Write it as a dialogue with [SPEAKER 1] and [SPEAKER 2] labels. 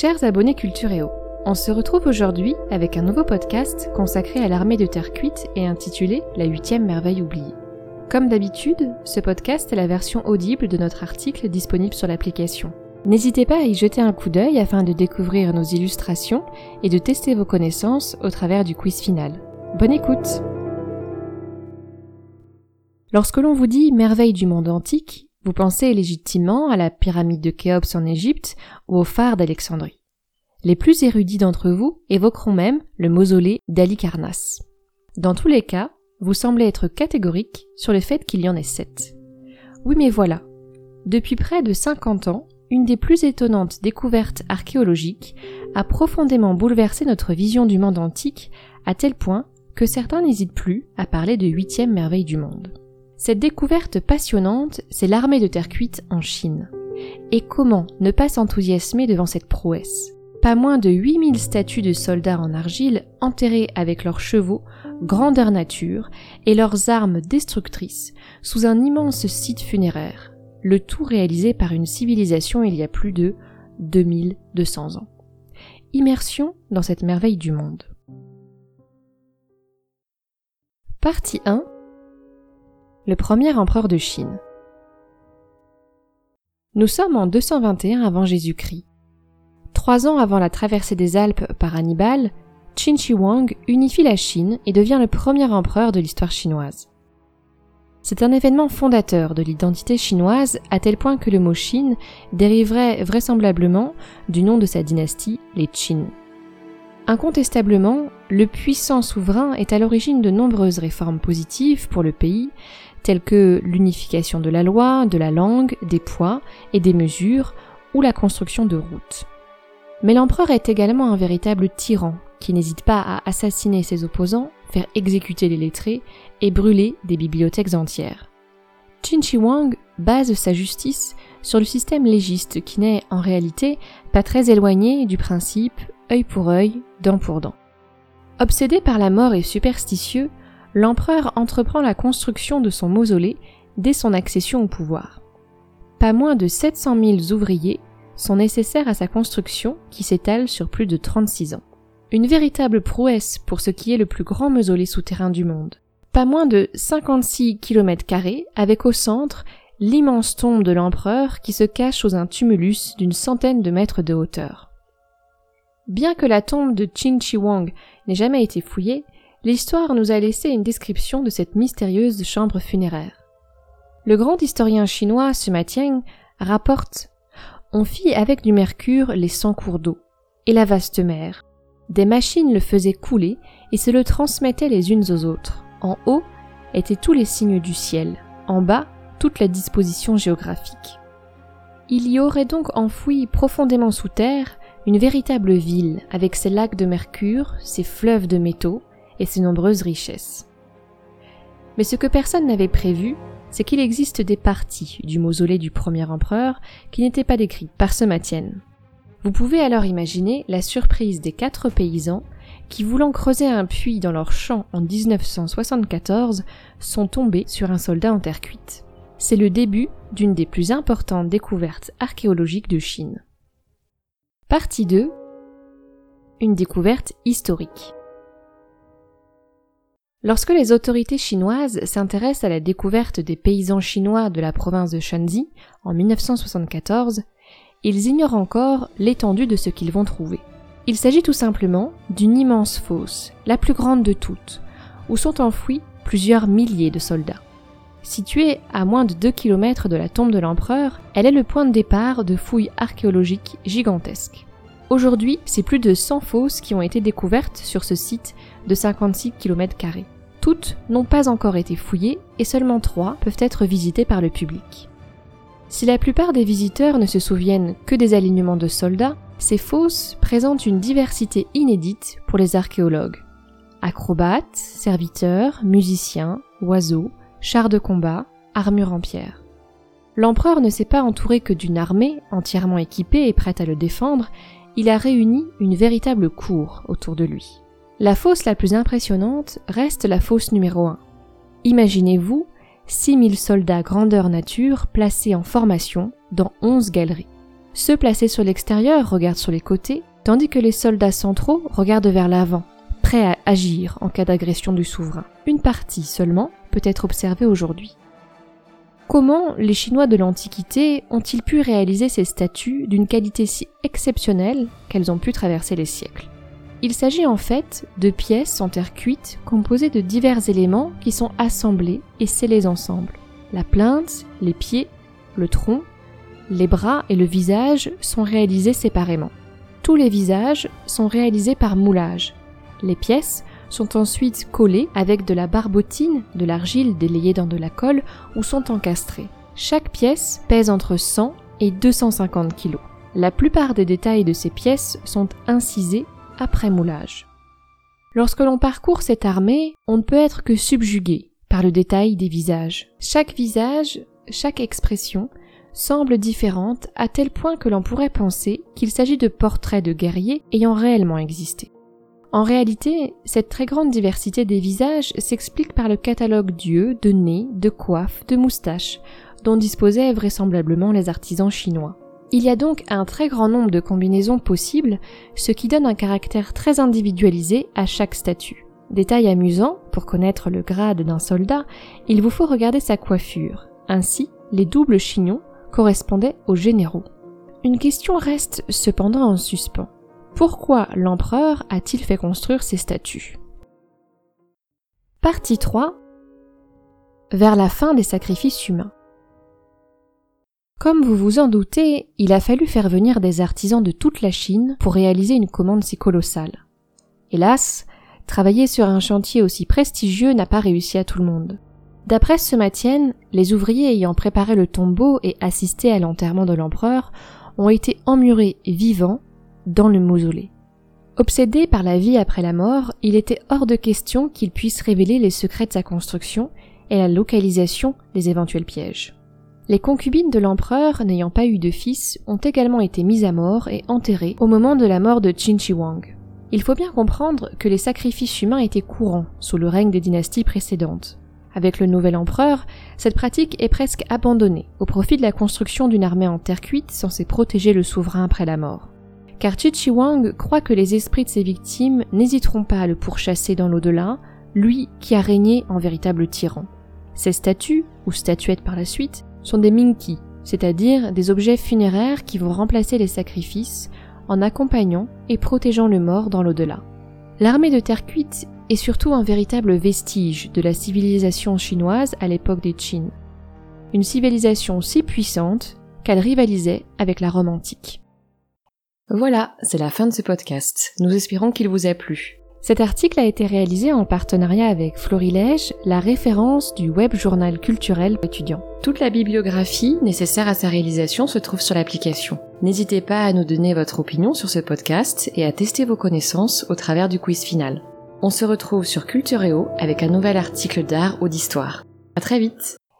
[SPEAKER 1] Chers abonnés Cultureo, on se retrouve aujourd'hui avec un nouveau podcast consacré à l'armée de terre cuite et intitulé La huitième merveille oubliée. Comme d'habitude, ce podcast est la version audible de notre article disponible sur l'application. N'hésitez pas à y jeter un coup d'œil afin de découvrir nos illustrations et de tester vos connaissances au travers du quiz final. Bonne écoute Lorsque l'on vous dit merveille du monde antique, vous pensez légitimement à la pyramide de Khéops en Égypte ou au phare d'Alexandrie. Les plus érudits d'entre vous évoqueront même le mausolée d'Ali-Karnas. Dans tous les cas, vous semblez être catégorique sur le fait qu'il y en ait sept. Oui mais voilà. Depuis près de 50 ans, une des plus étonnantes découvertes archéologiques a profondément bouleversé notre vision du monde antique à tel point que certains n'hésitent plus à parler de huitième merveille du monde. Cette découverte passionnante, c'est l'armée de terre cuite en Chine. Et comment ne pas s'enthousiasmer devant cette prouesse? Pas moins de 8000 statues de soldats en argile enterrés avec leurs chevaux, grandeur nature, et leurs armes destructrices sous un immense site funéraire, le tout réalisé par une civilisation il y a plus de 2200 ans. Immersion dans cette merveille du monde. Partie 1 le premier empereur de Chine. Nous sommes en 221 avant Jésus-Christ. Trois ans avant la traversée des Alpes par Hannibal, Qin Shi Huang unifie la Chine et devient le premier empereur de l'histoire chinoise. C'est un événement fondateur de l'identité chinoise à tel point que le mot Chine dériverait vraisemblablement du nom de sa dynastie, les Qin. Incontestablement, le puissant souverain est à l'origine de nombreuses réformes positives pour le pays, telles que l'unification de la loi, de la langue, des poids et des mesures, ou la construction de routes. Mais l'empereur est également un véritable tyran qui n'hésite pas à assassiner ses opposants, faire exécuter les lettrés et brûler des bibliothèques entières. Qin Shi Huang base sa justice sur le système légiste qui n'est en réalité pas très éloigné du principe œil pour œil, dent pour dent. Obsédé par la mort et superstitieux, l'empereur entreprend la construction de son mausolée dès son accession au pouvoir. Pas moins de 700 000 ouvriers sont nécessaires à sa construction qui s'étale sur plus de 36 ans. Une véritable prouesse pour ce qui est le plus grand mausolée souterrain du monde. Pas moins de 56 km avec au centre l'immense tombe de l'empereur qui se cache sous un tumulus d'une centaine de mètres de hauteur. Bien que la tombe de Qin Shi Huang n'ait jamais été fouillée, l'histoire nous a laissé une description de cette mystérieuse chambre funéraire. Le grand historien chinois Sima Tian rapporte On fit avec du mercure les cent cours d'eau et la vaste mer. Des machines le faisaient couler et se le transmettaient les unes aux autres. En haut étaient tous les signes du ciel, en bas toute la disposition géographique. Il y aurait donc enfoui profondément sous terre une véritable ville avec ses lacs de mercure, ses fleuves de métaux, et ses nombreuses richesses. Mais ce que personne n'avait prévu, c'est qu'il existe des parties du mausolée du premier empereur qui n'étaient pas décrites par ce Matienne. Vous pouvez alors imaginer la surprise des quatre paysans qui, voulant creuser un puits dans leur champ en 1974, sont tombés sur un soldat en terre cuite. C'est le début d'une des plus importantes découvertes archéologiques de Chine. Partie 2 Une découverte historique. Lorsque les autorités chinoises s'intéressent à la découverte des paysans chinois de la province de Shanxi en 1974, ils ignorent encore l'étendue de ce qu'ils vont trouver. Il s'agit tout simplement d'une immense fosse, la plus grande de toutes, où sont enfouis plusieurs milliers de soldats. Située à moins de 2 km de la tombe de l'empereur, elle est le point de départ de fouilles archéologiques gigantesques. Aujourd'hui, c'est plus de 100 fosses qui ont été découvertes sur ce site de 56 km. Toutes n'ont pas encore été fouillées et seulement trois peuvent être visitées par le public. Si la plupart des visiteurs ne se souviennent que des alignements de soldats, ces fosses présentent une diversité inédite pour les archéologues. Acrobates, serviteurs, musiciens, oiseaux, chars de combat, armures en pierre. L'empereur ne s'est pas entouré que d'une armée entièrement équipée et prête à le défendre, il a réuni une véritable cour autour de lui. La fosse la plus impressionnante reste la fosse numéro 1. Imaginez-vous 6000 soldats grandeur nature placés en formation dans 11 galeries. Ceux placés sur l'extérieur regardent sur les côtés, tandis que les soldats centraux regardent vers l'avant, prêts à agir en cas d'agression du souverain. Une partie seulement peut être observée aujourd'hui. Comment les Chinois de l'Antiquité ont-ils pu réaliser ces statues d'une qualité si exceptionnelle qu'elles ont pu traverser les siècles? Il s'agit en fait de pièces en terre cuite composées de divers éléments qui sont assemblés et scellés ensemble. La plainte, les pieds, le tronc, les bras et le visage sont réalisés séparément. Tous les visages sont réalisés par moulage. Les pièces sont ensuite collés avec de la barbotine, de l'argile délayée dans de la colle ou sont encastrés. Chaque pièce pèse entre 100 et 250 kg. La plupart des détails de ces pièces sont incisés après moulage. Lorsque l'on parcourt cette armée, on ne peut être que subjugué par le détail des visages. Chaque visage, chaque expression semble différente à tel point que l'on pourrait penser qu'il s'agit de portraits de guerriers ayant réellement existé. En réalité, cette très grande diversité des visages s'explique par le catalogue d'yeux, de nez, de coiffes, de moustaches, dont disposaient vraisemblablement les artisans chinois. Il y a donc un très grand nombre de combinaisons possibles, ce qui donne un caractère très individualisé à chaque statue. Détail amusant, pour connaître le grade d'un soldat, il vous faut regarder sa coiffure. Ainsi, les doubles chignons correspondaient aux généraux. Une question reste cependant en suspens. Pourquoi l'empereur a-t-il fait construire ces statues? Partie 3 Vers la fin des sacrifices humains. Comme vous vous en doutez, il a fallu faire venir des artisans de toute la Chine pour réaliser une commande si colossale. Hélas, travailler sur un chantier aussi prestigieux n'a pas réussi à tout le monde. D'après ce Matienne, les ouvriers ayant préparé le tombeau et assisté à l'enterrement de l'empereur ont été emmurés vivants dans le mausolée. Obsédé par la vie après la mort, il était hors de question qu'il puisse révéler les secrets de sa construction et la localisation des éventuels pièges. Les concubines de l'empereur n'ayant pas eu de fils ont également été mises à mort et enterrées au moment de la mort de Qin Shi Huang. Il faut bien comprendre que les sacrifices humains étaient courants sous le règne des dynasties précédentes. Avec le nouvel empereur, cette pratique est presque abandonnée au profit de la construction d'une armée en terre cuite censée protéger le souverain après la mort car Chi Wang croit que les esprits de ses victimes n'hésiteront pas à le pourchasser dans l'au-delà, lui qui a régné en véritable tyran. Ces statues, ou statuettes par la suite, sont des minki, c'est-à-dire des objets funéraires qui vont remplacer les sacrifices en accompagnant et protégeant le mort dans l'au-delà. L'armée de terre cuite est surtout un véritable vestige de la civilisation chinoise à l'époque des Qin. Une civilisation si puissante qu'elle rivalisait avec la Rome antique. Voilà, c'est la fin de ce podcast. Nous espérons qu'il vous a plu. Cet article a été réalisé en partenariat avec Florilège, la référence du web journal culturel étudiant. Toute la bibliographie nécessaire à sa réalisation se trouve sur l'application. N'hésitez pas à nous donner votre opinion sur ce podcast et à tester vos connaissances au travers du quiz final. On se retrouve sur Cultureo avec un nouvel article d'art ou d'histoire. À très vite!